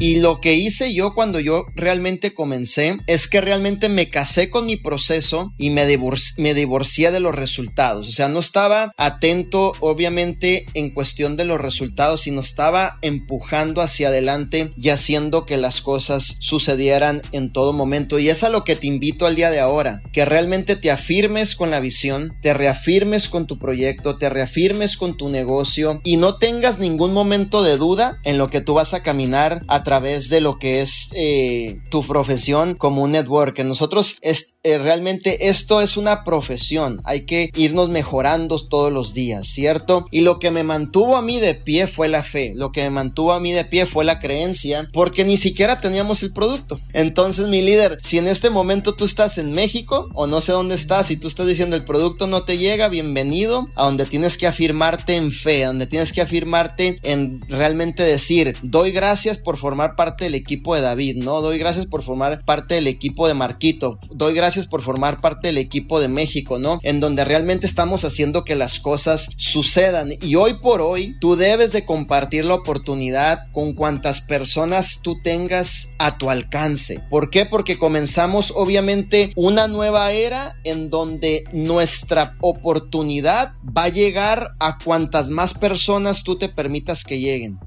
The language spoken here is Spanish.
Y lo que hice yo cuando yo realmente comencé es que realmente me casé con mi proceso y me, me divorcié de los resultados. O sea, no estaba atento obviamente en cuestión de los resultados, sino estaba empujando hacia adelante y haciendo que las cosas sucedieran en todo momento. Y es a lo que te invito al día de ahora, que realmente te afirmes con la visión, te reafirmes con tu proyecto, te reafirmes con tu negocio y no tengas ningún momento de duda en lo que tú vas a caminar a través de lo que es eh, tu profesión como un networker. Nosotros es, eh, realmente esto es una profesión, hay que irnos mejorando todos los días, ¿cierto? Y lo que me mantuvo a mí de pie fue la fe, lo que me mantuvo a mí de pie fue la creencia, porque ni siquiera teníamos el producto. Entonces, mi líder, si en este momento tú estás en México o no sé dónde estás y tú estás diciendo el producto no te llega, bienvenido a donde tienes que afirmarte en fe, donde tienes que afirmarte en realmente decir, doy gracias por parte del equipo de David, ¿no? Doy gracias por formar parte del equipo de Marquito, doy gracias por formar parte del equipo de México, ¿no? En donde realmente estamos haciendo que las cosas sucedan y hoy por hoy tú debes de compartir la oportunidad con cuantas personas tú tengas a tu alcance. ¿Por qué? Porque comenzamos obviamente una nueva era en donde nuestra oportunidad va a llegar a cuantas más personas tú te permitas que lleguen.